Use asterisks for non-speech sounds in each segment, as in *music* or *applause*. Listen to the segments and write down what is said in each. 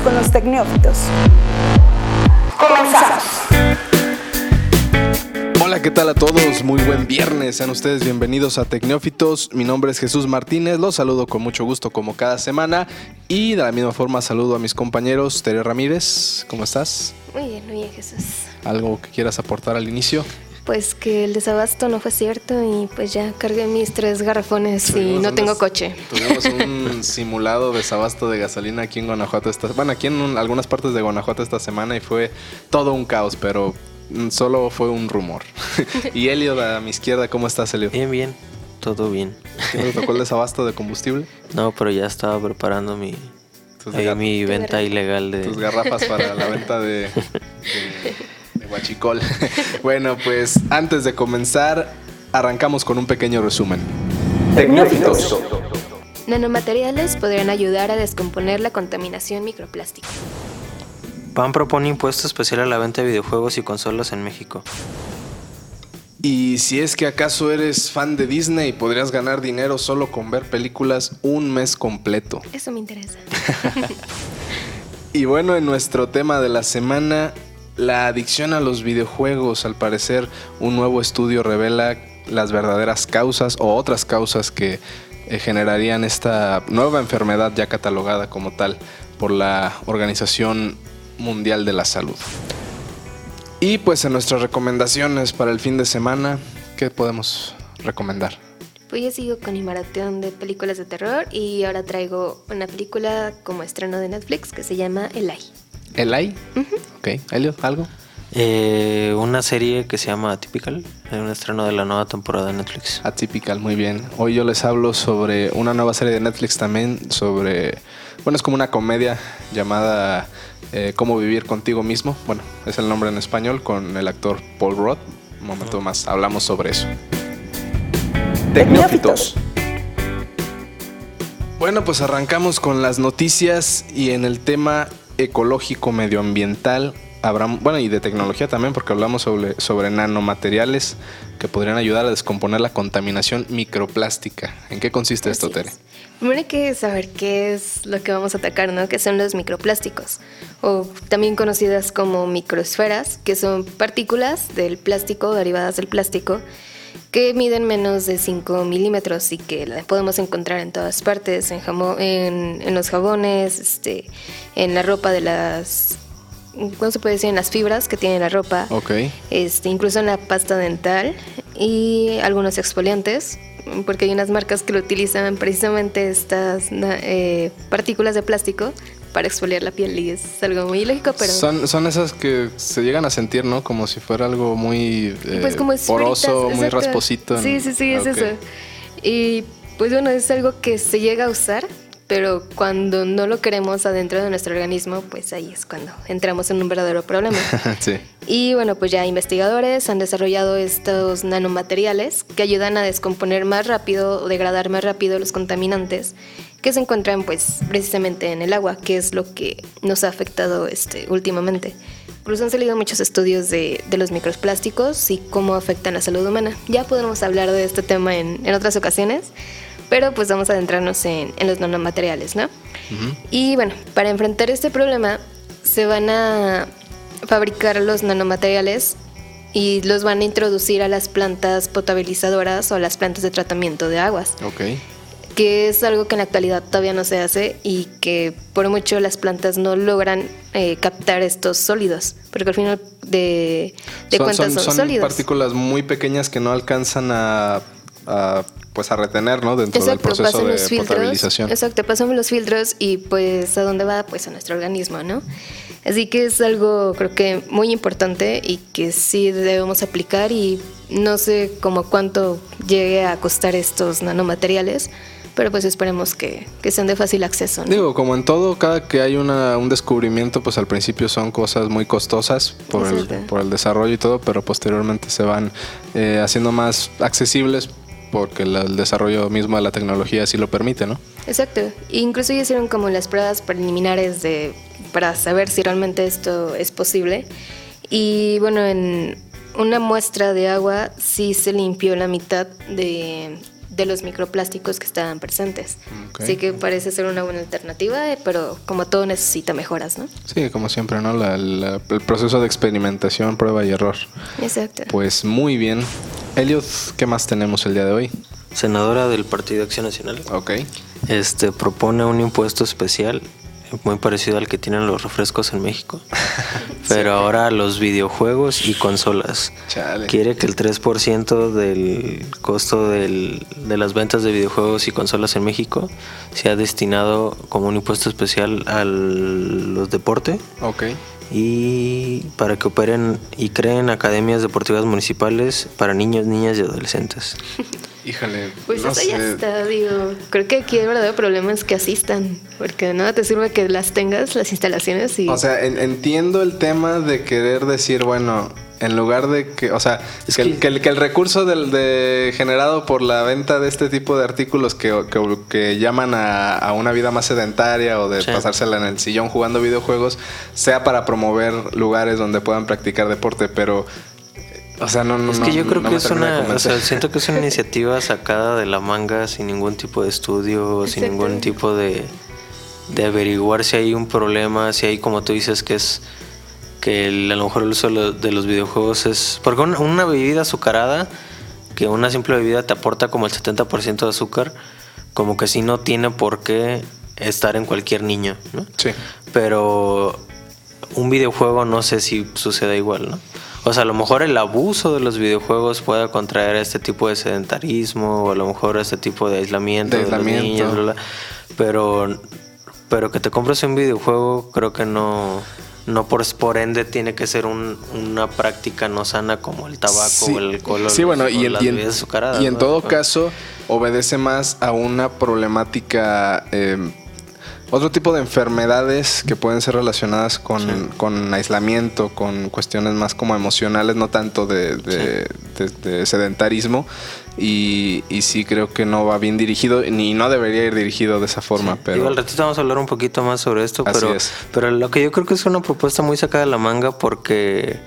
con los tecnófitos. Comenzamos. Hola, ¿qué tal a todos? Muy buen viernes. Sean ustedes bienvenidos a Tecnófitos. Mi nombre es Jesús Martínez. Los saludo con mucho gusto como cada semana. Y de la misma forma saludo a mis compañeros. Tere Ramírez, ¿cómo estás? Muy bien, muy bien, Jesús. ¿Algo que quieras aportar al inicio? Pues que el desabasto no fue cierto y pues ya cargué mis tres garrafones y no tengo des- coche. Tuvimos un *laughs* simulado desabasto de gasolina aquí en Guanajuato. Esta, bueno, aquí en un- algunas partes de Guanajuato esta semana y fue todo un caos, pero mm, solo fue un rumor. *laughs* y Elio, a mi izquierda, ¿cómo estás, Elio? Bien, bien, todo bien. ¿No te tocó el desabasto de combustible? *laughs* No, pero ya estaba preparando mi, ahí gar- mi venta ilegal de... tus garrafas para la venta de guachicol. *laughs* bueno, pues antes de comenzar, arrancamos con un pequeño resumen. Tecnófitos. Nanomateriales podrían ayudar a descomponer la contaminación microplástica. PAN propone impuesto especial a la venta de videojuegos y consolas en México. Y si es que acaso eres fan de Disney, podrías ganar dinero solo con ver películas un mes completo. Eso me interesa. *laughs* Y bueno, en nuestro tema de la semana, la adicción a los videojuegos, al parecer un nuevo estudio revela las verdaderas causas o otras causas que eh, generarían esta nueva enfermedad ya catalogada como tal por la Organización Mundial de la Salud. Y pues en nuestras recomendaciones para el fin de semana, ¿qué podemos recomendar? Pues yo sigo con mi maratón de películas de terror y ahora traigo una película como estreno de Netflix que se llama Eli. ¿Elai? Ok, Elliot, ¿algo? Eh, una serie que se llama Atypical, es un estreno de la nueva temporada de Netflix. Atypical, muy bien. Hoy yo les hablo sobre una nueva serie de Netflix también, sobre, bueno, es como una comedia llamada eh, Cómo vivir contigo mismo. Bueno, es el nombre en español con el actor Paul Rudd. Un momento más, hablamos sobre eso. Tecnófitos. Bueno, pues arrancamos con las noticias y en el tema ecológico medioambiental, habrá, bueno, y de tecnología también, porque hablamos sobre, sobre nanomateriales que podrían ayudar a descomponer la contaminación microplástica. ¿En qué consiste esto, Tere? es. Primero hay que saber qué es lo que vamos a atacar, ¿no? Que son los microplásticos, o también conocidas como microesferas, que son partículas del plástico, derivadas del plástico, que miden menos de 5 milímetros y que la podemos encontrar en todas partes, en, jamo- en, en los jabones, este, en la ropa de las... ¿Cómo se puede decir? En las fibras que tiene la ropa este, incluso en la pasta dental y algunos exfoliantes, porque hay unas marcas que lo utilizan precisamente estas eh, partículas de plástico para exfoliar la piel y es algo muy ilógico, pero Son, son esas que se llegan a sentir, ¿no? Como si fuera algo muy eh, pues como poroso, muy rasposito. Sí, sí, sí, es eso. Y pues bueno, es algo que se llega a usar, pero cuando no lo queremos adentro de nuestro organismo, pues ahí es cuando entramos en un verdadero problema. *laughs* sí. Y bueno, pues ya investigadores han desarrollado estos nanomateriales que ayudan a descomponer más rápido o degradar más rápido los contaminantes que se encuentran pues precisamente en el agua, que es lo que nos ha afectado este, últimamente. Incluso han salido muchos estudios de, de los microplásticos y cómo afectan la salud humana. Ya podremos hablar de este tema en, en otras ocasiones, pero pues vamos a adentrarnos en, en los nanomateriales, ¿no? Y bueno, para enfrentar este problema se van a fabricar los nanomateriales y los van a introducir a las plantas potabilizadoras o a las plantas de tratamiento de aguas, Ok. que es algo que en la actualidad todavía no se hace y que por mucho las plantas no logran eh, captar estos sólidos, porque al final de, de son, cuentas son, son sólidos. partículas muy pequeñas que no alcanzan a, a, pues a retener, ¿no? Dentro del Exacto, proceso pasan de los filtros. potabilización. Exacto, pasan los filtros y pues a dónde va, pues a nuestro organismo, ¿no? Así que es algo creo que muy importante y que sí debemos aplicar y no sé como cuánto llegue a costar estos nanomateriales, pero pues esperemos que, que sean de fácil acceso. ¿no? Digo, como en todo, cada que hay una, un descubrimiento, pues al principio son cosas muy costosas por el, por el desarrollo y todo, pero posteriormente se van eh, haciendo más accesibles porque el desarrollo mismo de la tecnología así lo permite, ¿no? Exacto. Incluso ya hicieron como las pruebas preliminares de para saber si realmente esto es posible. Y bueno, en una muestra de agua sí se limpió la mitad de, de los microplásticos que estaban presentes. Ok. Así que parece ser una buena alternativa, eh, pero como todo necesita mejoras, ¿no? Sí, como siempre, ¿no? La- la- el proceso de experimentación, prueba y error. Exacto. Pues muy bien. Elliot, ¿qué más tenemos el día de hoy? Senadora del Partido Acción Nacional. Ok. Este propone un impuesto especial muy parecido al que tienen los refrescos en México, *laughs* pero ahora los videojuegos y consolas. Chale. Quiere que el 3% del costo del- de las ventas de videojuegos y consolas en México sea destinado como un impuesto especial a los deportes Ok. Y para que operen y creen academias deportivas municipales para niños, niñas y adolescentes. *laughs* Híjole. Pues no eso ya sé. está, digo. Creo que aquí el verdadero problema es que asistan, porque de nada te sirve que las tengas, las instalaciones y... O sea, en- entiendo el tema de querer decir, bueno, en lugar de que, o sea, Es que, el- que- que el, que el recurso del, de, generado por la venta de este tipo de artículos que, que- que llaman a, a una vida más sedentaria o de Sí. pasársela en el sillón jugando videojuegos sea para promover lugares donde puedan practicar deporte, pero, o sea, no, no. Es que yo creo no que es una, o sea, siento que es una *laughs* iniciativa sacada de la manga sin ningún tipo de estudio, sin ningún tipo de, de averiguar si hay un problema, si hay, como tú dices, que es que el- a lo mejor el uso de lo- de los videojuegos es... Porque una, una bebida azucarada, que una simple bebida te aporta como el 70% de azúcar, como que sí no tiene por qué estar en cualquier niño, ¿no? Sí. pero un videojuego no sé si suceda igual, ¿no? O sea, a lo mejor el abuso de los videojuegos pueda contraer este tipo de sedentarismo o a lo mejor este tipo de aislamiento De de, los niños, bla, bla. pero pero que te compres un videojuego creo que no no por, por ende tiene que ser un- una práctica no sana como el tabaco Sí. o el alcohol o Sí, los- bueno, o y en, las y en- bebidas azucaradas, y en ¿no? todo caso obedece más a una problemática, eh, otro tipo de enfermedades que pueden ser relacionadas con, con aislamiento, con cuestiones más como emocionales, no tanto de, de- de- de sedentarismo. Y, y sí creo que no va bien dirigido, ni no debería ir dirigido de esa forma, Digo, pero... al ratito vamos a hablar un poquito más sobre esto, Así pero, es. pero lo que yo creo que es una propuesta muy sacada de la manga porque,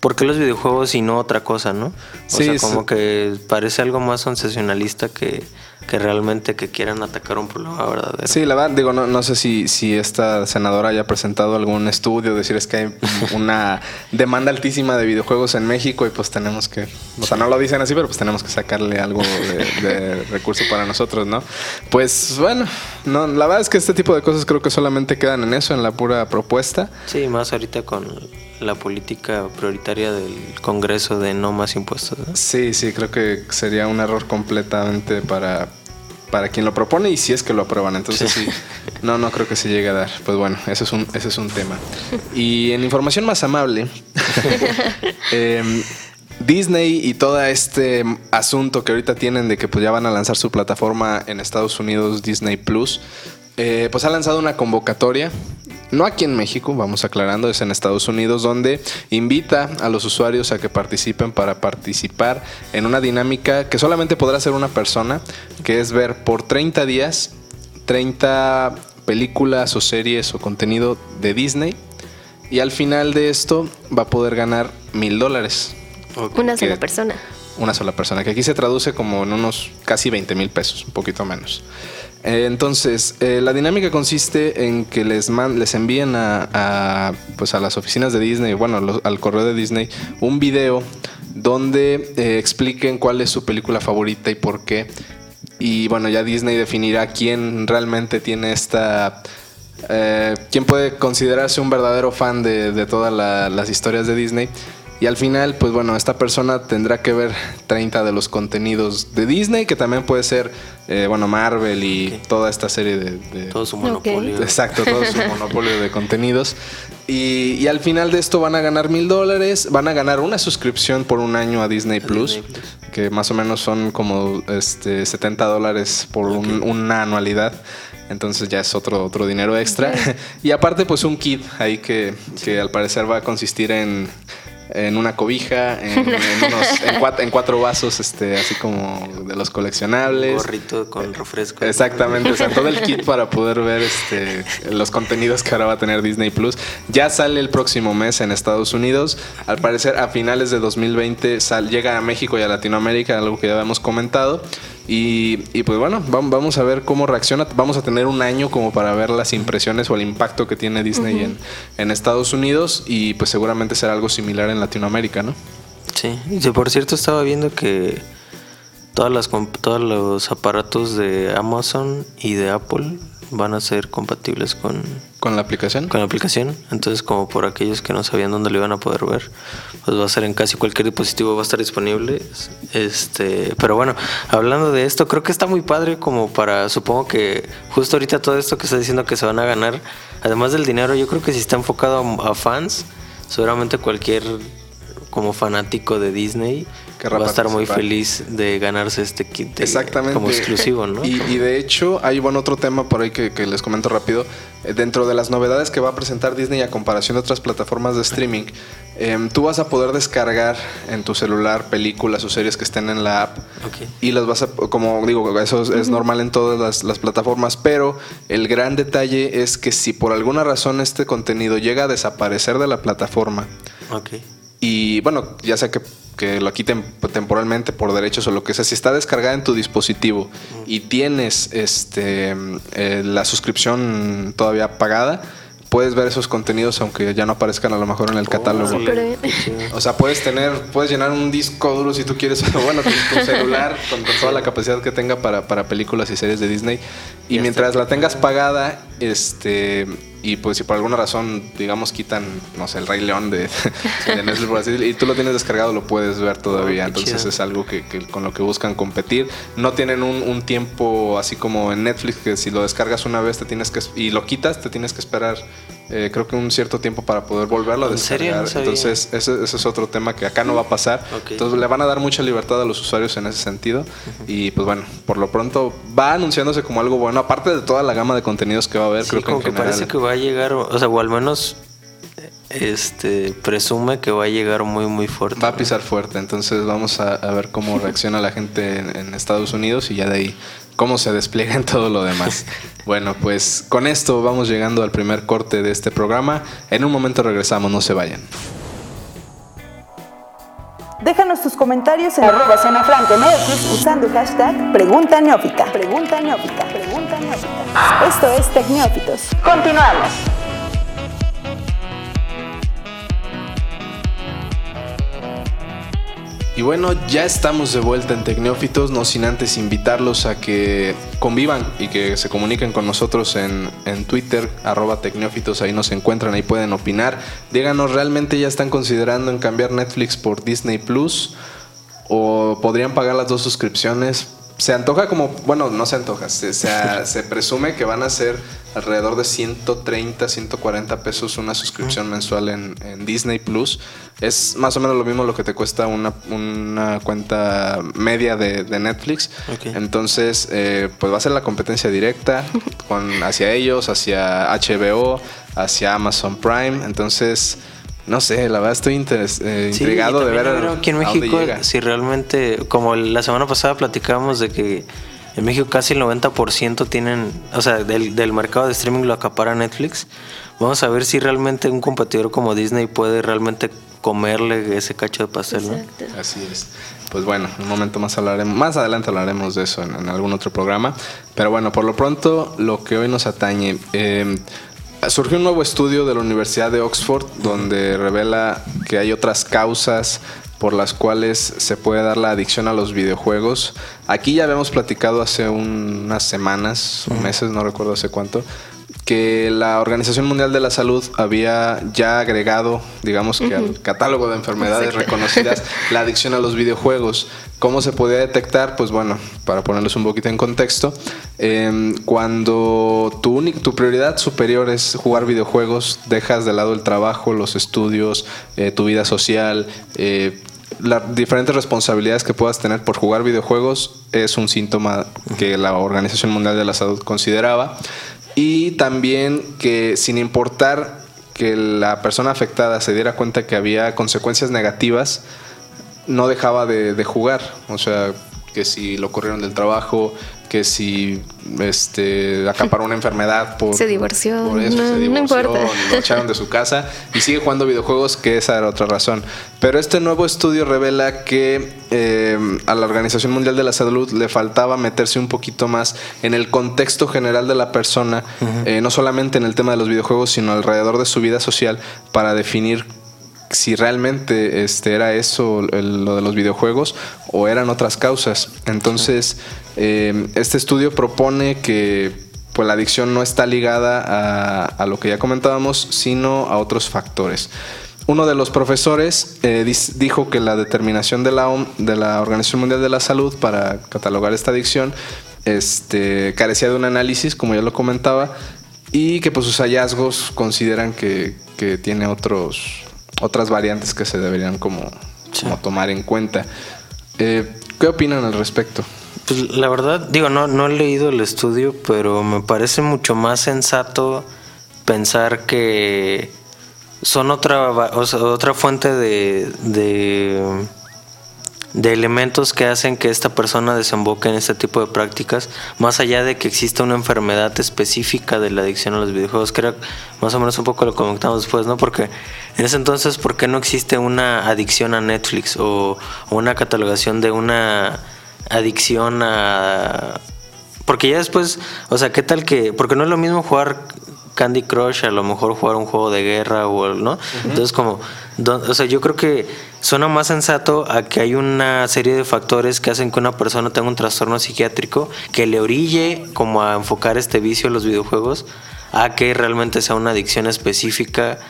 porque los videojuegos y no otra cosa, ¿no? O Sí, sea, como que parece algo más sensacionalista que, que realmente que quieran atacar un problema verdadero. Sí, la verdad, digo, no, no sé si, si esta senadora haya presentado algún estudio, decir es que hay una *laughs* demanda altísima de videojuegos en México y pues tenemos que, o sea, no lo dicen así, pero pues tenemos que sacarle algo de, de *laughs* recurso para nosotros, ¿no? Pues bueno, no, la verdad es que este tipo de cosas creo que solamente quedan en eso, en la pura propuesta. Sí, más ahorita con la política prioritaria del Congreso de no más impuestos. ¿no? Sí, sí, creo que sería un error completamente para, para quien lo propone y si es que lo aprueban. Entonces sí, no, no creo que se llegue a dar. Pues bueno, ese es un, ese es un tema. Y en información más amable, *laughs* em, Disney y todo este asunto que ahorita tienen de que pues ya van a lanzar su plataforma en Estados Unidos, Disney Plus, eh, pues ha lanzado una convocatoria. No aquí en México, vamos aclarando, es en Estados Unidos, donde invita a los usuarios a que participen para participar en una dinámica que solamente podrá hacer una persona, que es ver por 30 días 30 películas o series o contenido de Disney. Y al final de esto va a poder ganar mil dólares. Una sola persona. Una sola persona, que aquí se traduce como en unos casi 20 mil pesos, un poquito menos. Eh, entonces, eh, la dinámica consiste en que les, man- les envíen a, pues a las oficinas de Disney, bueno, al correo de Disney, un video donde eh, expliquen cuál es su película favorita y por qué. Y bueno, ya Disney definirá quién realmente tiene esta... eh, quién puede considerarse un verdadero fan de, todas la- las historias de Disney. Y al final, pues bueno, esta persona tendrá que ver 30 de los contenidos de Disney, que también puede ser, eh, bueno, Marvel y toda esta serie de... de- Todo su monopolio. Exacto, todo su *laughs* monopolio de contenidos. Y, y al final de esto van a ganar mil dólares, van a ganar una suscripción por un año a Disney Plus, Disney Plus. que más o menos son como este, 70 dólares por un- una anualidad. Entonces ya es otro, otro dinero extra. *laughs* y aparte, pues un kit ahí que, que al parecer va a consistir en, en una cobija, en, *laughs* en unos- en cuat- en cuatro vasos, este, así como de los coleccionables. Gorrito con refresco. Exactamente, o sea, todo el kit *laughs* para poder ver este, los contenidos que ahora va a tener Disney Plus. Ya sale el próximo mes en Estados Unidos. Al parecer, a finales de 2020 sal- llega a México y a Latinoamérica, algo que ya habíamos comentado. Y, y pues bueno, vam- vamos a ver cómo reacciona. Vamos a tener un año como para ver las impresiones o el impacto que tiene Disney en, en Estados Unidos y pues seguramente será algo similar en Latinoamérica, ¿no? Sí, y si por cierto estaba viendo que todas las todos los aparatos de Amazon y de Apple van a ser compatibles con, Con la aplicación. con la aplicación. Entonces, como por aquellos que no sabían dónde lo iban a poder ver, pues va a ser en casi cualquier dispositivo va a estar disponible. Este, pero bueno, hablando de esto, creo que está muy padre como para, supongo que justo ahorita todo esto que está diciendo que se van a ganar, además del dinero, yo creo que si está enfocado a, a fans, seguramente cualquier como fanático de Disney Querrá va a estar muy feliz de ganarse este kit de- Exactamente. como exclusivo, ¿no? Y, y de hecho, hay bueno, otro tema por ahí que, que les comento rápido. Eh, Dentro de las novedades que va a presentar Disney a comparación de otras plataformas de streaming, em, tú vas a poder descargar en tu celular películas o series que estén en la app. Ok. Y las vas a, como digo, eso es, es normal en todas las, las plataformas, pero el gran detalle es que si por alguna razón este contenido llega a desaparecer de la plataforma, y bueno, ya sea que, que lo quiten temporalmente por derechos o lo que sea, si está descargada en tu dispositivo y tienes este eh, la suscripción todavía pagada, puedes ver esos contenidos aunque ya no aparezcan a lo mejor en el catálogo. Órale, Pero- qué chido. O sea, puedes tener, puedes llenar un disco duro si tú quieres, o *laughs* bueno, tu, tu celular con, con toda la capacidad que tenga para, para películas y series de Disney. Y mientras la tengas pagada, este, y pues si por alguna razón, digamos, quitan, no sé, el Rey León de, *laughs* de Netflix, por así decirlo, y tú lo tienes descargado, lo puedes ver todavía. Oh, qué Entonces chido. es algo que, que con lo que buscan competir. No tienen un, un tiempo así como en Netflix, que si lo descargas una vez te tienes que, y lo quitas, te tienes que esperar. Eh, creo que un cierto tiempo para poder volverlo a ¿En serio? descargar. No sabía. Entonces, ese, ese es otro tema que acá no va a pasar. Entonces le van a dar mucha libertad a los usuarios en ese sentido. Y pues bueno, por lo pronto va anunciándose como algo bueno. Aparte de toda la gama de contenidos que va a haber, Sí, creo que como en que general. parece que va a llegar, o sea, o al menos este presume que va a llegar muy muy fuerte. Va a ¿no? pisar fuerte, entonces vamos a, a ver cómo *laughs* reacciona la gente en, en Estados Unidos y ya de ahí cómo se despliega en todo lo demás. *laughs* bueno, pues con esto vamos llegando al primer corte de este programa. En un momento regresamos, no se vayan. Déjanos tus comentarios en arroba Zona Franca MX usando el hashtag Pregunta Neófita. Pregunta Neófita. Pregunta Neófita. Esto es Tecneófitos. Continuamos. Y bueno, ya estamos de vuelta en Tecnófitos, no sin antes invitarlos a que convivan y que se comuniquen con nosotros en, en Twitter, arroba Tecnófitos, ahí nos encuentran, ahí pueden opinar. Díganos, ¿realmente ya están considerando en cambiar Netflix por Disney Plus? ¿O podrían pagar las dos suscripciones? Se antoja como, bueno, no se antoja, se, se- *laughs* se presume que van a ser alrededor de 130, 140 pesos una suscripción mensual en, en Disney Plus. Es más o menos lo mismo lo que te cuesta una, una cuenta media de, de Netflix. Entonces, eh, pues va a ser la competencia directa con, hacia ellos, hacia HBO, hacia Amazon Prime. Entonces, no sé, la verdad estoy interes- eh, Sí, intrigado de ver creo aquí en a dónde México llega. si realmente como la semana pasada platicábamos de que en México casi el 90% tienen, o sea, del, del mercado de streaming lo acapara Netflix. Vamos a ver si realmente un competidor como Disney puede realmente comerle ese cacho de pastel, ¿no? Exacto. Así es. Pues bueno, un momento más hablaremos, más adelante hablaremos de eso en, en algún otro programa. Pero bueno, por lo pronto, lo que hoy nos atañe. eh, surgió un nuevo estudio de la Universidad de Oxford donde revela que hay otras causas por las cuales se puede dar la adicción a los videojuegos. Aquí ya habíamos platicado hace un- unas semanas o meses, no recuerdo hace cuánto, que la Organización Mundial de la Salud había ya agregado, digamos que al catálogo de enfermedades reconocidas, *laughs* la adicción a los videojuegos. ¿Cómo se podía detectar? Pues bueno, para ponerles un poquito en contexto, eh, cuando tu, tu prioridad superior es jugar videojuegos, dejas de lado el trabajo, los estudios, eh, tu vida social, eh, las diferentes responsabilidades que puedas tener por jugar videojuegos es un síntoma que la Organización Mundial de la Salud consideraba. Y también que sin importar que la persona afectada se diera cuenta que había consecuencias negativas, no dejaba de, de jugar. O sea, que si lo corrieron del trabajo, que si este acaparó una enfermedad por se divorció, por eso, no, se no divorció, importa. lo echaron de su casa y sigue jugando videojuegos que esa era otra razón pero este nuevo estudio revela que eh, a la Organización Mundial de la Salud le faltaba meterse un poquito más en el contexto general de la persona eh, no solamente en el tema de los videojuegos sino alrededor de su vida social para definir si realmente este, era eso lo de los videojuegos o eran otras causas. Entonces, eh, este estudio propone que pues, la adicción no está ligada a, lo que ya comentábamos, sino a otros factores. Uno de los profesores eh, dijo que la determinación de la, de la Organización Mundial de la Salud para catalogar esta adicción este, carecía de un análisis, como ya lo comentaba, y que pues sus hallazgos consideran que, que tiene otros, otras variantes que se deberían como, como tomar en cuenta. Eh, ¿Qué opinan al respecto? Pues la verdad, digo, no, no he leído el estudio, pero me parece mucho más sensato pensar que son otra, o sea, otra fuente de, de, de elementos que hacen que esta persona desemboque en este tipo de prácticas, más allá de que exista una enfermedad específica de la adicción a los videojuegos, que más o menos un poco lo comentamos después, ¿no? Porque en ese entonces, ¿por qué no existe una adicción a Netflix o, o una catalogación de una adicción a... Porque ya después, o sea, ¿qué tal que...? Porque no es lo mismo jugar Candy Crush, a lo mejor jugar un juego de guerra o, ¿no? Entonces como, o sea, yo creo que suena más sensato a que hay una serie de factores que hacen que una persona tenga un trastorno psiquiátrico que le orille como a enfocar este vicio en los videojuegos a que realmente sea una adicción específica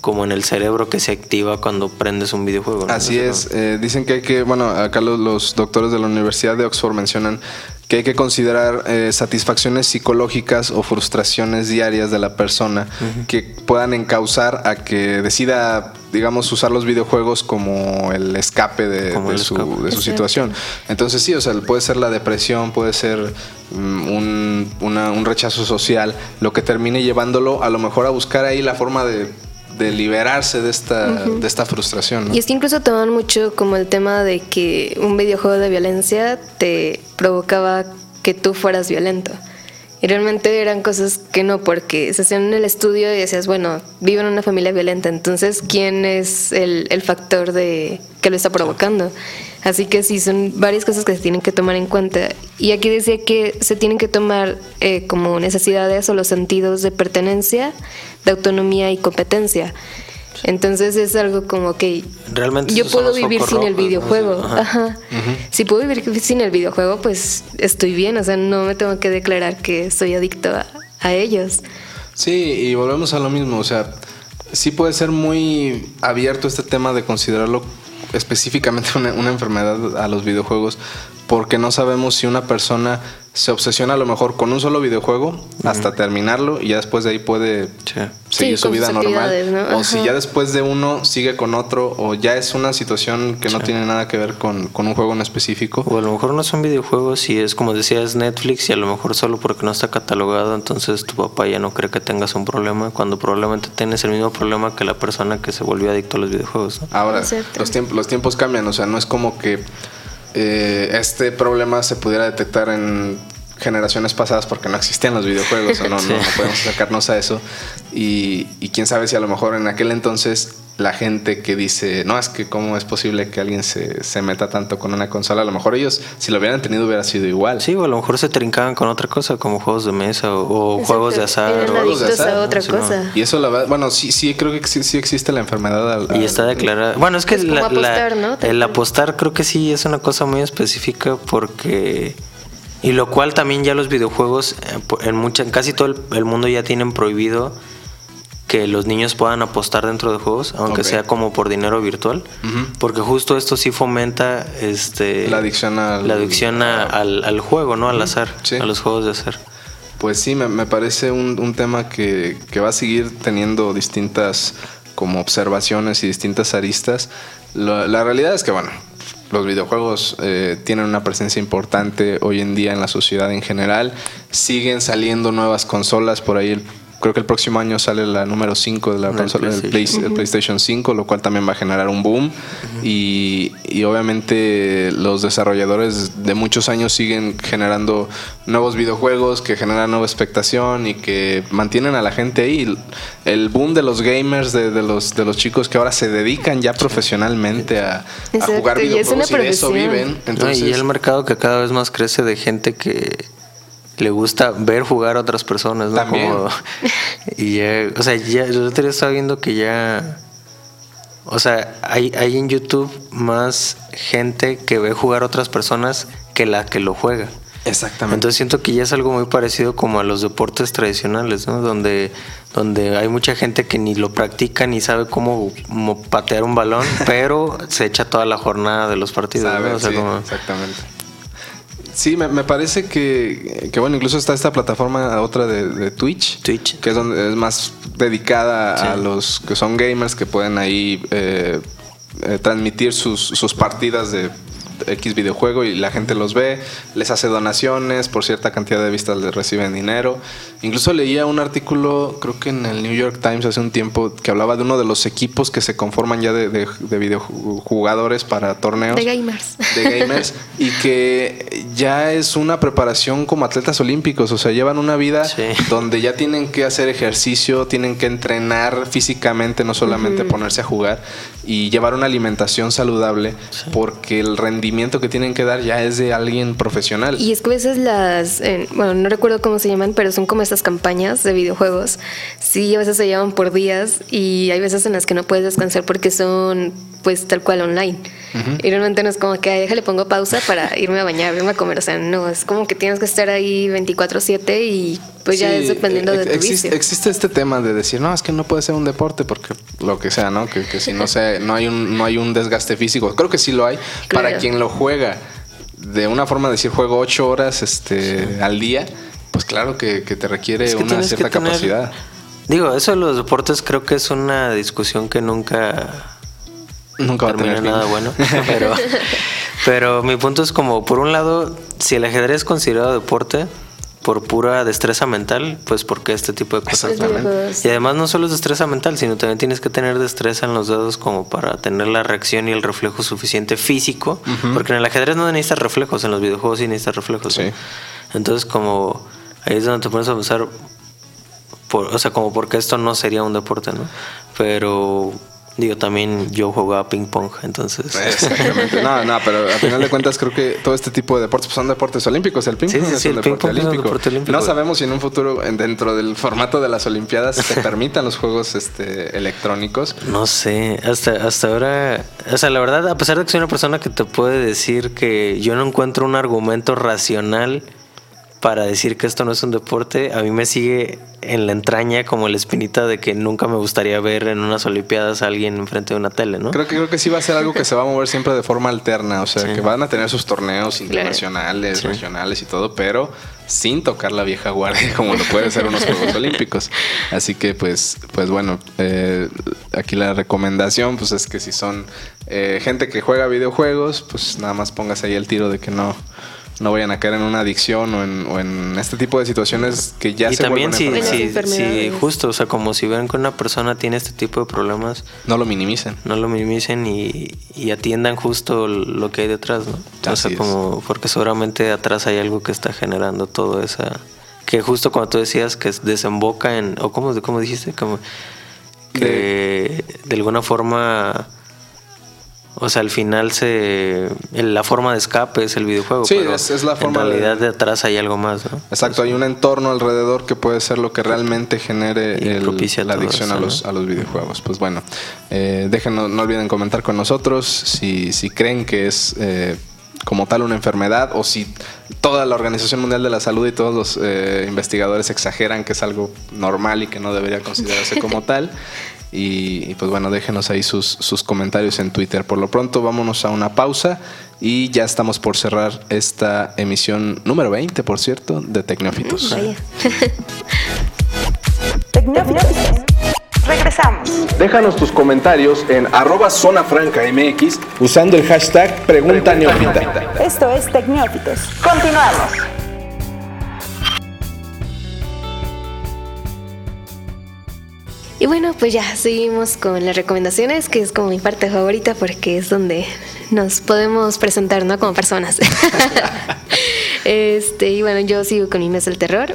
como en el cerebro que se activa cuando prendes un videojuego. ¿no? Así es, eh, dicen que hay que, bueno, acá los, los doctores de la Universidad de Oxford mencionan que hay que considerar eh, satisfacciones psicológicas o frustraciones diarias de la persona que puedan encauzar a que decida, digamos, usar los videojuegos como el escape de, Como de el su, escape. de su situación. Entonces sí, o sea, puede ser la depresión, puede ser mm, un, una- un rechazo social, lo que termine llevándolo a lo mejor a buscar ahí la forma de, de liberarse de esta, de esta frustración. ¿no? Y es que incluso toman mucho como el tema de que un videojuego de violencia te provocaba que tú fueras violento. Y realmente eran cosas que no, porque se hacían en el estudio y decías, bueno, vivo en una familia violenta, entonces ¿quién es el, el factor de que lo está provocando? Así que sí, son varias cosas que se tienen que tomar en cuenta. Y aquí decía que se tienen que tomar eh, como necesidades o los sentidos de pertenencia, de autonomía y competencia. Entonces es algo como que Realmente yo puedo vivir sin el ¿no? videojuego. Ajá. Ajá. Si puedo vivir sin el videojuego, pues estoy bien. O sea, no me tengo que declarar que soy adicto a, a ellos. Sí, y volvemos a lo mismo, o sea, sí puede ser muy abierto este tema de considerarlo específicamente *laughs* una, una enfermedad a los videojuegos, porque no sabemos si una persona se obsesiona a lo mejor con un solo videojuego hasta terminarlo y ya después de ahí puede Sí. seguir Sí, su vida normal. O si ya después de uno sigue con otro, o ya es una situación que no tiene nada que ver con, con un juego en específico. O a lo mejor no son videojuegos y es como decías Netflix y a lo mejor solo porque no está catalogado, entonces tu papá ya no cree que tengas un problema, cuando probablemente tienes el mismo problema que la persona que se volvió adicto a los videojuegos. ¿no? Ahora, los, tiempos, los tiempos cambian, o sea, no es como que eh, este problema se pudiera detectar en generaciones pasadas porque no existían los videojuegos, o no, no, *laughs* no podemos acercarnos a eso. Y, y quién sabe si a lo mejor en aquel entonces la gente que dice, no, es que cómo es posible que alguien se, se meta tanto con una consola, a lo mejor ellos, si lo hubieran tenido, hubiera sido igual. Sí, o a lo mejor se trincaban con otra cosa, como juegos de mesa o, o juegos de azar. Eran o- juegos de azar, a otra Sí, no. cosa. Y eso la verdad, bueno, sí, sí, creo que sí, sí existe la enfermedad. al- Y está declarada. Bueno, es que Es la- la- apostar, ¿no? el apostar creo que sí es una cosa muy específica porque y lo cual también ya los videojuegos eh, en mucha, en casi todo el, el mundo ya tienen prohibido que los niños puedan apostar dentro de juegos, aunque sea como por dinero virtual, porque justo esto sí fomenta este La adicción al- la adicción a- al, al juego, no al azar, Sí. a los juegos de azar. Pues sí, me, me parece un, un tema que, que va a seguir teniendo distintas como observaciones y distintas aristas. Lo- la realidad es que, bueno, los videojuegos eh, tienen una presencia importante hoy en día en la sociedad en general. Siguen saliendo nuevas consolas, por ahí el Creo que el próximo año sale la número 5 de la consola, el, PlayStation 5, lo cual también va a generar un boom. y, y, obviamente los desarrolladores de muchos años siguen generando nuevos videojuegos que generan nueva expectación y que mantienen a la gente ahí. El boom de los gamers, de, de los, de los chicos que ahora se dedican ya profesionalmente a, a jugar videojuegos y, de eso viven. Entonces, y el mercado que cada vez más crece de gente que le gusta ver jugar a otras personas, ¿no? Como, y ya, o sea, ya, yo estaba viendo que ya, o sea, hay, hay en YouTube más gente que ve jugar a otras personas que la que lo juega. Exactamente. Entonces siento que ya es algo muy parecido como a los deportes tradicionales, ¿no? Donde, donde hay mucha gente que ni lo practica ni sabe cómo, patear un balón, *laughs* pero se echa toda la jornada de los partidos. Exactamente. Sí, me, parece que, bueno, incluso está esta plataforma otra de, Twitch, Twitch, que es donde es más dedicada a los que son gamers que pueden ahí eh, eh, transmitir sus, sus partidas de X videojuego y la gente los ve, les hace donaciones, por cierta cantidad de vistas les reciben dinero. Incluso leía un artículo, creo que en el New York Times hace un tiempo, que hablaba de uno de los equipos que se conforman ya de, de, videojugadores para torneos. De gamers. *laughs* De gamers. y que ya es una preparación como atletas olímpicos, o sea, llevan una vida donde ya tienen que hacer ejercicio, tienen que entrenar físicamente, no solamente ponerse a jugar y llevar una alimentación saludable porque el rendimiento que tienen que dar ya es de alguien profesional. Y es que a veces las, bueno, no recuerdo cómo se llaman, pero son como estas campañas de videojuegos. Sí, a veces se llevan por días y hay veces en las que no puedes descansar porque son pues tal cual online. Y realmente no es como que déjale pongo pausa para irme a bañar, irme a comer. O sea, no, es como que tienes que estar ahí 24/7 y pues ya es dependiendo de tu existe, existe este tema de decir, no, es que no puede ser un deporte porque lo que sea, ¿no? Que, que si no, sé, no, hay un, no hay un desgaste físico. Creo que sí lo hay para quien lo juega. De una forma de decir, juego ocho horas este, al día, pues claro que, te requiere una cierta capacidad. Digo, eso de los deportes creo que es una discusión que nunca Nunca va a tener nada bueno. *laughs* Pero, *laughs* pero mi punto es como, por un lado, si el ajedrez es considerado deporte, por pura destreza mental, pues porque este tipo de cosas. Y además no solo es destreza mental, sino también tienes que tener destreza en los dedos como para tener la reacción y el reflejo suficiente físico, porque en el ajedrez no necesitas reflejos, en los videojuegos sí necesitas reflejos. Entonces como ahí es donde te pones a pensar, por, o sea, como porque esto no sería un deporte, ¿no? Pero Digo, también yo jugaba ping pong, entonces. Exactamente. No, no, pero al final de cuentas creo que todo este tipo de deportes pues, son deportes olímpicos. El ping pong es, un deporte olímpico. No sabemos si en un futuro, dentro del formato de las Olimpiadas, se *laughs* permitan los juegos este, electrónicos. No sé, hasta, hasta ahora, o sea, la verdad, a pesar de que soy una persona que te puede decir que yo no encuentro un argumento racional para decir que esto no es un deporte, a mí me sigue en la entraña como la espinita de que nunca me gustaría ver en unas Olimpiadas a alguien enfrente de una tele, ¿no? Creo que creo que sí va a ser algo que se va a mover siempre de forma alterna, o sea, que van a tener sus torneos internacionales, regionales y todo, pero sin tocar la vieja guardia *laughs* como lo puede ser unos Juegos Olímpicos. Así que pues, pues bueno, eh, aquí la recomendación pues es que si son eh, gente que juega videojuegos, pues nada más póngase ahí el tiro de que no no vayan a caer en una adicción o en, este tipo de situaciones que ya y se también si, si, justo, o sea, como si ven que una persona tiene este tipo de problemas, no lo minimicen. No lo minimicen y, atiendan justo lo que hay detrás, ¿no? o sea, como porque seguramente atrás hay algo que está generando todo esa que justo cuando tú decías que desemboca en o cómo cómo dijiste como que de alguna forma o sea, al final se la forma de escape es el videojuego. Sí, es, la forma. En realidad de... atrás hay algo más, ¿no? Exacto, hay un entorno alrededor que puede ser lo que realmente genere la adicción a, los, a los videojuegos. Pues bueno, eh, déjenos, no olviden comentar con nosotros si, si creen que es eh, como tal una enfermedad o si toda la Organización Mundial de la Salud y todos los eh, investigadores exageran que es algo normal y que no debería considerarse como *laughs* tal. Y, pues bueno, déjenos ahí sus, sus, comentarios en Twitter. Por lo pronto, vámonos a una pausa y ya estamos por cerrar esta emisión número 20, por cierto, de Tecnófitos. *laughs* Tecnófitos. Regresamos. Déjanos tus comentarios en arroba zona franca MX usando el hashtag Pregunta Neófita. Esto es Tecnófitos. Continuamos. Y bueno, pues ya seguimos con las recomendaciones, que es como mi parte favorita porque es donde nos podemos presentar, ¿no? Como personas. *laughs* este, y bueno, yo sigo con mi mes del terror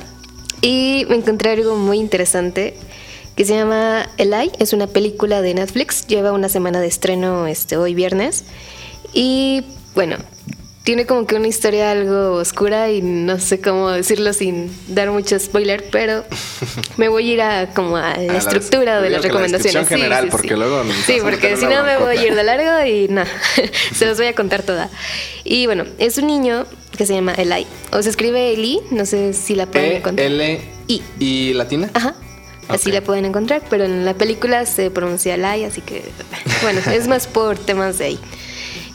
y me encontré algo muy interesante que se llama Eli, es una película de Netflix, lleva una semana de estreno este hoy viernes y bueno, tiene como que una historia algo oscura y no sé cómo decirlo sin dar mucho spoiler, pero *laughs* me voy a ir a como a la estructura de las recomendaciones. sí, general, porque luego Sí, porque si no me voy a ir de largo y no, *laughs* se los voy a contar toda. Y bueno, es un niño que se llama Eli, o se escribe Eli, no sé si la pueden E, encontrar. L I. y latina. Ajá. Así la pueden encontrar, pero en la película se pronuncia Lai, así que *laughs* bueno, es más por temas de ahí.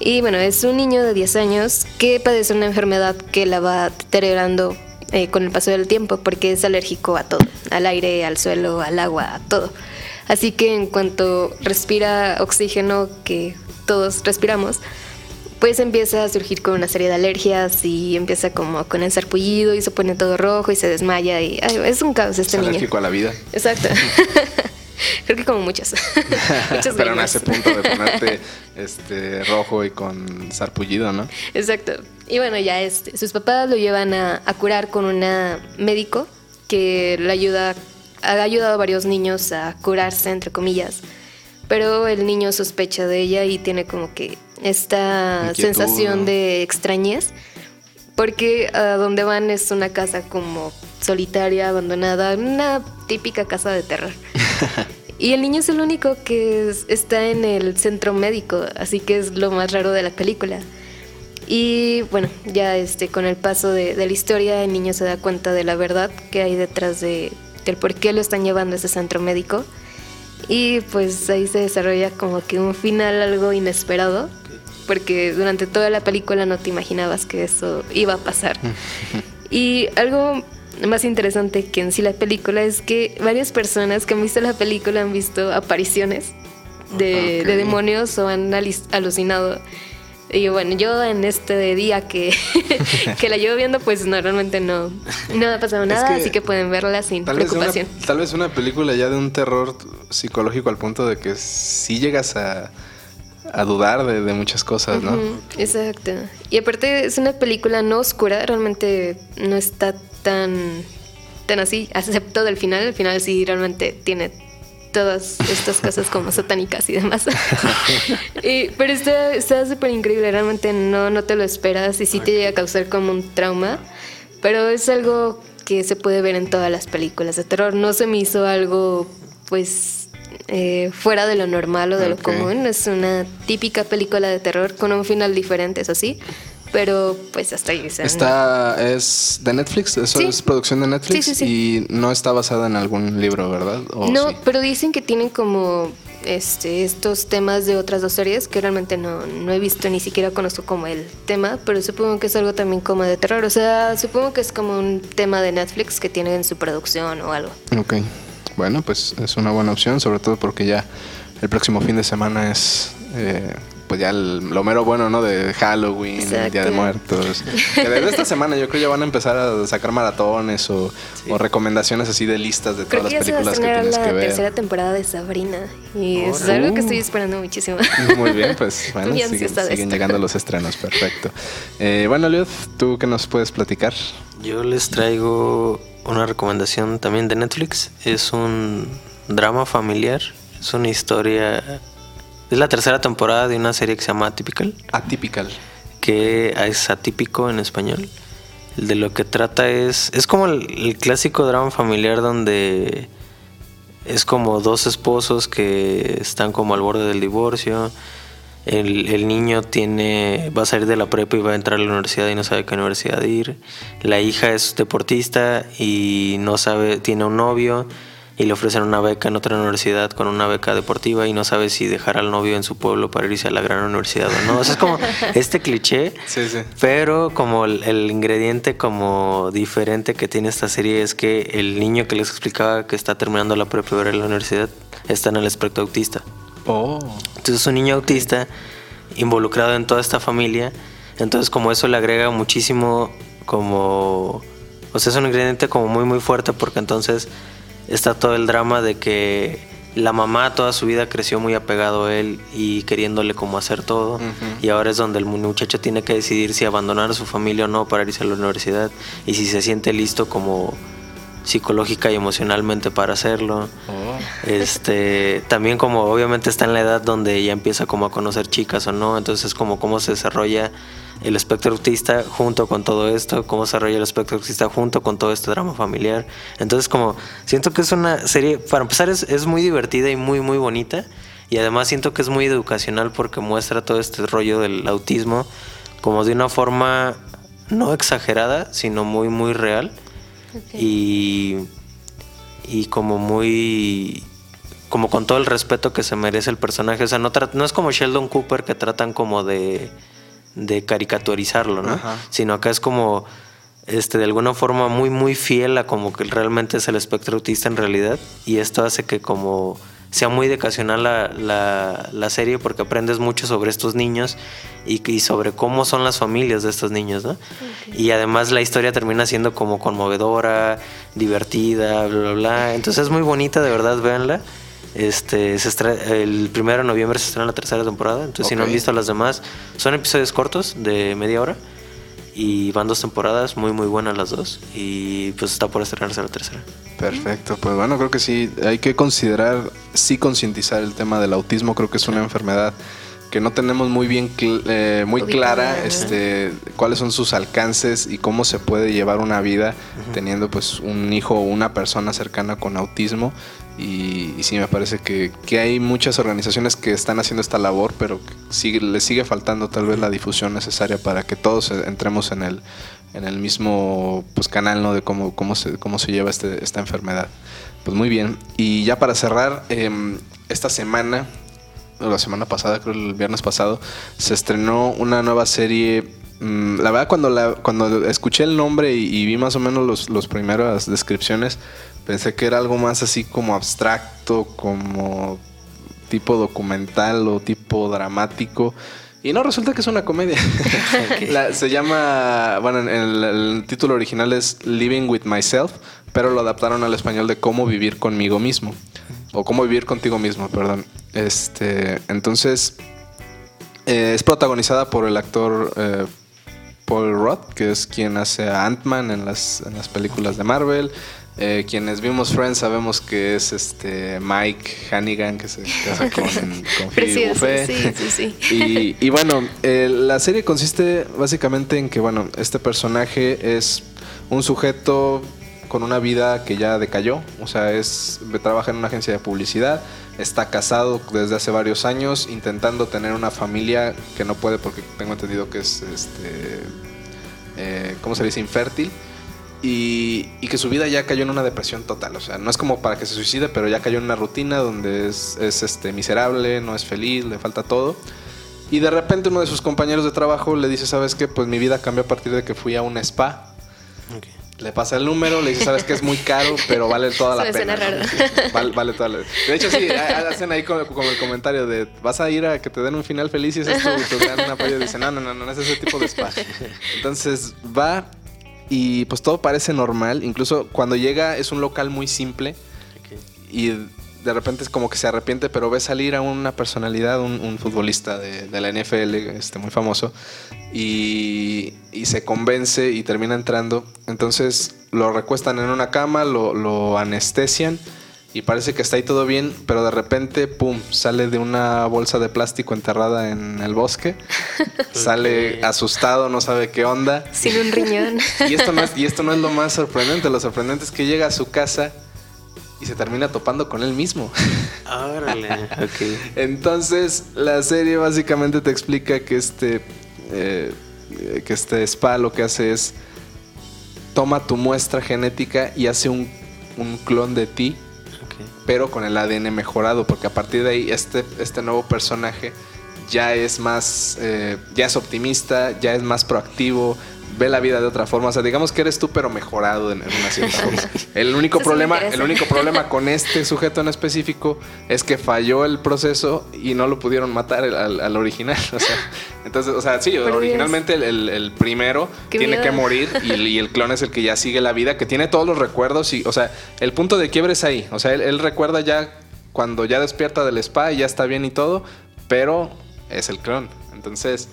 Y bueno, es un niño de 10 años que padece una enfermedad que la va deteriorando eh, con el paso del tiempo porque es alérgico a todo, al aire, al suelo, al agua, a todo. Así que en cuanto respira oxígeno que todos respiramos, pues empieza a surgir con una serie de alergias y empieza como con el sarpullido y se pone todo rojo y se desmaya y ay, es un caos este Es niño. alérgico a la vida. Exacto. *laughs* *laughs* Creo que como muchas. *laughs* *laughs* Muchas Pero en ese punto de ponerte este rojo y con sarpullido, ¿no? Exacto. Y bueno, ya este, sus papás lo llevan a, a curar con una médico que le ayuda, ha ayudado a varios niños a curarse, entre comillas. Pero el niño sospecha de ella y tiene como que esta Inquietud, sensación ¿no? de extrañez. Porque a donde van es una casa como solitaria, abandonada, una típica casa de terror. Y el niño es el único que es- está en el centro médico, así que es lo más raro de la película. Y bueno, ya este, con el paso de, de la historia, el niño se da cuenta de la verdad que hay detrás de, del por qué lo están llevando a ese centro médico. Y pues ahí se desarrolla como que un final algo inesperado, porque durante toda la película no te imaginabas que eso iba a pasar. *laughs* Y algo más interesante que en sí la película es que varias personas que han visto la película han visto apariciones de, Ok. de demonios o han alucinado. Y bueno, yo en este día que, *laughs* que la llevo viendo, pues normalmente no, no ha pasado Es nada, que así que pueden verla sin Tal vez, una, preocupación. tal vez una película ya de un terror psicológico al punto de que sí llegas a, a dudar de, de muchas cosas, ¿no? Ujú, exacto. Y aparte es una película no oscura, realmente no está tan, tan así, excepto del final. El final sí realmente tiene todas estas cosas como satánicas y demás. *laughs* Y- pero está está súper increíble, realmente no, no te lo esperas y sí te llega a causar como un trauma. Pero es algo que se puede ver en todas las películas de terror. No se me hizo algo, pues, eh, fuera de lo normal o de Ok. lo común. Es una típica película de terror con un final diferente, eso sí. Pero, pues, hasta ahí. no- Está, es de Netflix, eso Sí. es producción de Netflix Sí, sí, y no está basada en algún libro, ¿verdad? ¿O no, pero dicen que tienen como este, estos temas de otras dos series que realmente no, no he visto, ni siquiera conozco como el tema, pero supongo que es algo también como de terror. O sea, supongo que es como un tema de Netflix que tienen en su producción o algo. Ok, bueno, pues es una buena opción, sobre todo porque ya el próximo fin de semana es eh, pues ya el- lo mero bueno, ¿no? De Halloween, Exacto. Día de Muertos. *laughs* Que desde esta semana yo creo ya van a empezar a sacar maratones o, o recomendaciones así de listas de Creo todas que las ya se va a películas que estrenar tienes la que ver. tercera temporada de Sabrina y es algo que estoy esperando muchísimo. *laughs* Muy bien, pues *laughs* bueno, siguen, llegando los estrenos, perfecto. Eh, bueno, Liot, ¿tú qué nos puedes platicar? Yo les traigo una recomendación también de Netflix. Es un drama familiar. Es una historia. Es la tercera temporada de una serie que se llama Atypical, Atypical. que es atípico en español. De lo que trata es. Es como el, el clásico drama familiar donde es como dos esposos que están como al borde del divorcio. El, el niño tiene va a salir de la prepa y va a entrar a la universidad y no sabe qué universidad ir. La hija es deportista y no sabe, tiene un novio y le ofrecen una beca en otra universidad con una beca deportiva y no sabe si dejar al novio en su pueblo para irse a la gran universidad o no. O sea, es como *laughs* este cliché. Sí, sí. Pero como el, el ingrediente como diferente que tiene esta serie es que el niño que les explicaba que está terminando la prepa a la universidad está en el espectro autista. Oh. Entonces es un niño autista involucrado en toda esta familia. Entonces como eso le agrega muchísimo como... O sea, es un ingrediente como muy muy fuerte porque entonces está todo el drama de que la mamá toda su vida creció muy apegado a él y queriéndole como hacer todo. Y ahora es donde el muchacho tiene que decidir si abandonar a su familia o no para irse a la universidad y si se siente listo como psicológica y emocionalmente para hacerlo. Oh. Este, también como obviamente está en la edad donde ya empieza como a conocer chicas o no, entonces es como cómo se desarrolla el espectro autista junto con todo esto, cómo se desarrolla el espectro autista junto con todo este drama familiar. Entonces como siento que es una serie, para empezar es, es muy divertida y muy muy bonita y además siento que es muy educacional porque muestra todo este rollo del autismo como de una forma no exagerada, sino muy muy real y, y como muy como con todo el respeto que se merece el personaje. O sea, no, no es como Sheldon Cooper que tratan como de, de caricaturizarlo, ¿no? Sino acá es como este, de alguna forma muy, muy fiel a como que realmente es el espectro autista en realidad. Y esto hace que como sea muy educacional la, la, serie porque aprendes mucho sobre estos niños y, sobre cómo son las familias de estos niños, ¿no? Y además la historia termina siendo como conmovedora, divertida, bla, bla, bla. Entonces es muy bonita, de verdad, véanla. Este, se el primero de noviembre se estrena la tercera temporada, entonces si no han visto las demás, son episodios cortos de media hora y van dos temporadas, muy muy buenas las dos y pues está por estrenarse la tercera. Perfecto, pues bueno, creo que sí, hay que considerar, sí concientizar el tema del autismo, creo que es una enfermedad que no tenemos muy bien eh, muy clara este cuáles son sus alcances y cómo se puede llevar una vida teniendo pues un hijo o una persona cercana con autismo y, sí me parece que, hay muchas organizaciones que están haciendo esta labor pero sigue, le sigue faltando tal vez la difusión necesaria para que todos entremos en el en el mismo pues, canal ¿no? de cómo, cómo, se, cómo se lleva este, esta enfermedad. Pues muy bien. Y ya para cerrar, em, esta semana, la semana pasada, creo el viernes pasado, se estrenó una nueva serie. Mm, la verdad, cuando, la, cuando escuché el nombre y, vi más o menos los, los primeras descripciones, pensé que era algo más así como abstracto, como tipo documental o tipo dramático. Y no, resulta que es una comedia. *laughs* se llama, bueno, el, el, título original es Living with Myself, pero lo adaptaron al español de Cómo vivir conmigo mismo. O Cómo vivir contigo mismo, perdón. Este, entonces, eh, es protagonizada por el actor eh, Paul Roth, que es quien hace a Ant-Man en las, en las películas de Marvel. Eh, quienes vimos Friends sabemos que es este Mike Hannigan que se casa con, *laughs* con Sí, sí, sí. Y, bueno, la serie consiste básicamente en que bueno, este personaje es un sujeto con una vida que ya decayó, o sea, es trabaja en una agencia de publicidad, está casado desde hace varios años, intentando tener una familia que no puede porque tengo entendido que es este, eh, ¿cómo se dice? Infértil y, que su vida ya cayó en una depresión total. O sea, no es como para que se suicide, pero ya cayó en una rutina donde es, este, miserable, no es feliz, le falta todo. Y de repente uno de sus compañeros de trabajo le dice, ¿sabes qué? Pues mi vida cambió a partir de que fui a un spa. Le pasa el número, le dice, sabes que es muy caro, pero vale toda la pena. vale, toda la... De hecho, sí, hacen ahí como, el comentario de, vas a ir a que te den un final feliz y es esto, te dan una y dicen, no, no, no, no es ese tipo de spa. Entonces va y pues todo parece normal. Incluso cuando llega es un local muy simple. Y de repente es como que se arrepiente, pero ve salir a una personalidad, un, futbolista de, la NFL, este, muy famoso, y, se convence y termina entrando. Entonces lo recuestan en una cama, lo, lo anestesian y parece que está ahí todo bien, pero de repente, pum, sale de una bolsa de plástico enterrada en el bosque, *laughs* sale asustado, no sabe qué onda. Sin un riñón. y, esto no es, y esto no es lo más sorprendente, lo sorprendente es que llega a su casa y se termina topando con él mismo. Órale, *laughs* ok. Entonces, la serie básicamente te explica que este, eh, que este spa lo que hace es toma tu muestra genética y hace un, un clon de ti pero con el ADN mejorado, porque a partir de ahí este, este nuevo personaje ya es más, eh, ya es optimista, ya es más proactivo, ve la vida de otra forma. O sea, digamos que eres tú, pero mejorado en, una cierta forma. *laughs* El único, problema, el único problema con este sujeto en específico es que falló el proceso y no lo pudieron matar al, original. *laughs* O sea, entonces, o sea, sí, originalmente el, primero tiene que morir *laughs* y, el clon es el que ya sigue la vida, que tiene todos los recuerdos y, o sea, el punto de quiebre es ahí. O sea, él, recuerda ya cuando ya despierta del spa y ya está bien y todo, pero es el clon. Entonces,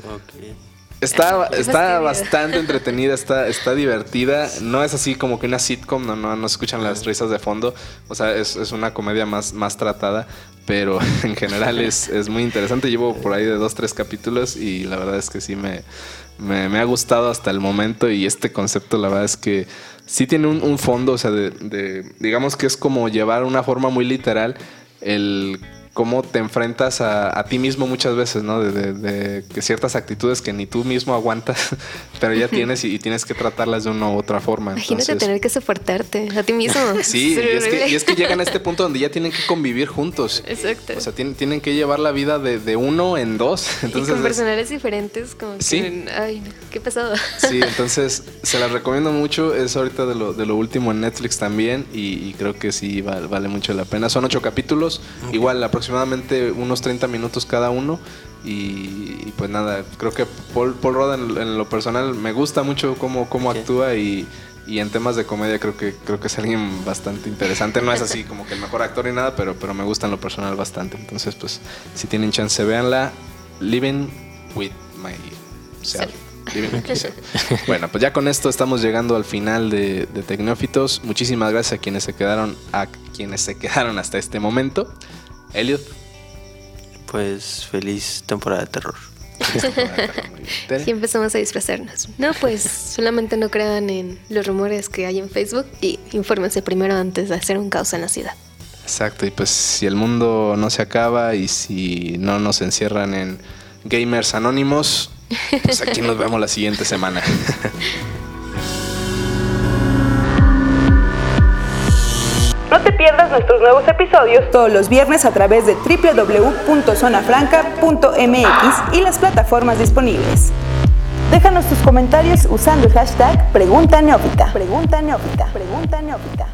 Está, está bastante *laughs* entretenida, está, está divertida. No es así como que una sitcom, no, no, no escuchan las risas de fondo. O sea, es, es una comedia más, más tratada, pero *laughs* en general es, es, muy interesante. Llevo por ahí de dos, tres capítulos y la verdad es que sí me, me, me ha gustado hasta el momento. Y este concepto, la verdad es que sí tiene un, un fondo, o sea, de, de, digamos que es como llevar una forma muy literal el cómo te enfrentas a, a, ti mismo muchas veces, ¿no? De, de, de, ciertas actitudes que ni tú mismo aguantas, *laughs* pero ya tienes y, y tienes que tratarlas de una u otra forma. Imagínate Entonces, tener que soportarte a ti mismo. *laughs* sí, y es, que, y es, que, llegan a este punto donde ya tienen que convivir juntos. Exacto. O sea, tienen, tienen que llevar la vida de, de uno en dos. Entonces, *laughs* y con personajes diferentes, como ¿Sí? que, ay, qué pesado. Sí, entonces se las recomiendo mucho. Es ahorita de lo, de lo último en Netflix también y, y creo que sí vale, vale, mucho la pena. Son ocho capítulos. Okay. Igual la próxima aproximadamente unos 30 minutos cada uno. Y, y pues nada, creo que Paul, Paul Rudd en, en, lo personal me gusta mucho cómo, cómo okay. actúa y, y, en temas de comedia creo que, creo que es alguien bastante interesante. No es así como que el mejor actor ni nada, pero, pero me gusta en lo personal bastante. Entonces, pues si tienen chance, véanla. Living with myself. *laughs* bueno, pues ya con esto estamos llegando al final de, de Tecnófitos. Muchísimas gracias a quienes se quedaron, a quienes se quedaron hasta este momento. Elliot. Pues feliz temporada de terror. *laughs* y empezamos a disfrazarnos. No, pues solamente no crean en los rumores que hay en Facebook y infórmense primero antes de hacer un caos en la ciudad. Exacto, y pues si el mundo no se acaba y si no nos encierran en gamers anónimos, pues aquí nos vemos la siguiente semana. *laughs* nuestros nuevos episodios todos los viernes a través de www.zonafranca.mx y las plataformas disponibles. Déjanos tus comentarios usando el hashtag. Pregunta Neófita. Pregunta Neófita. Pregunta Neófita.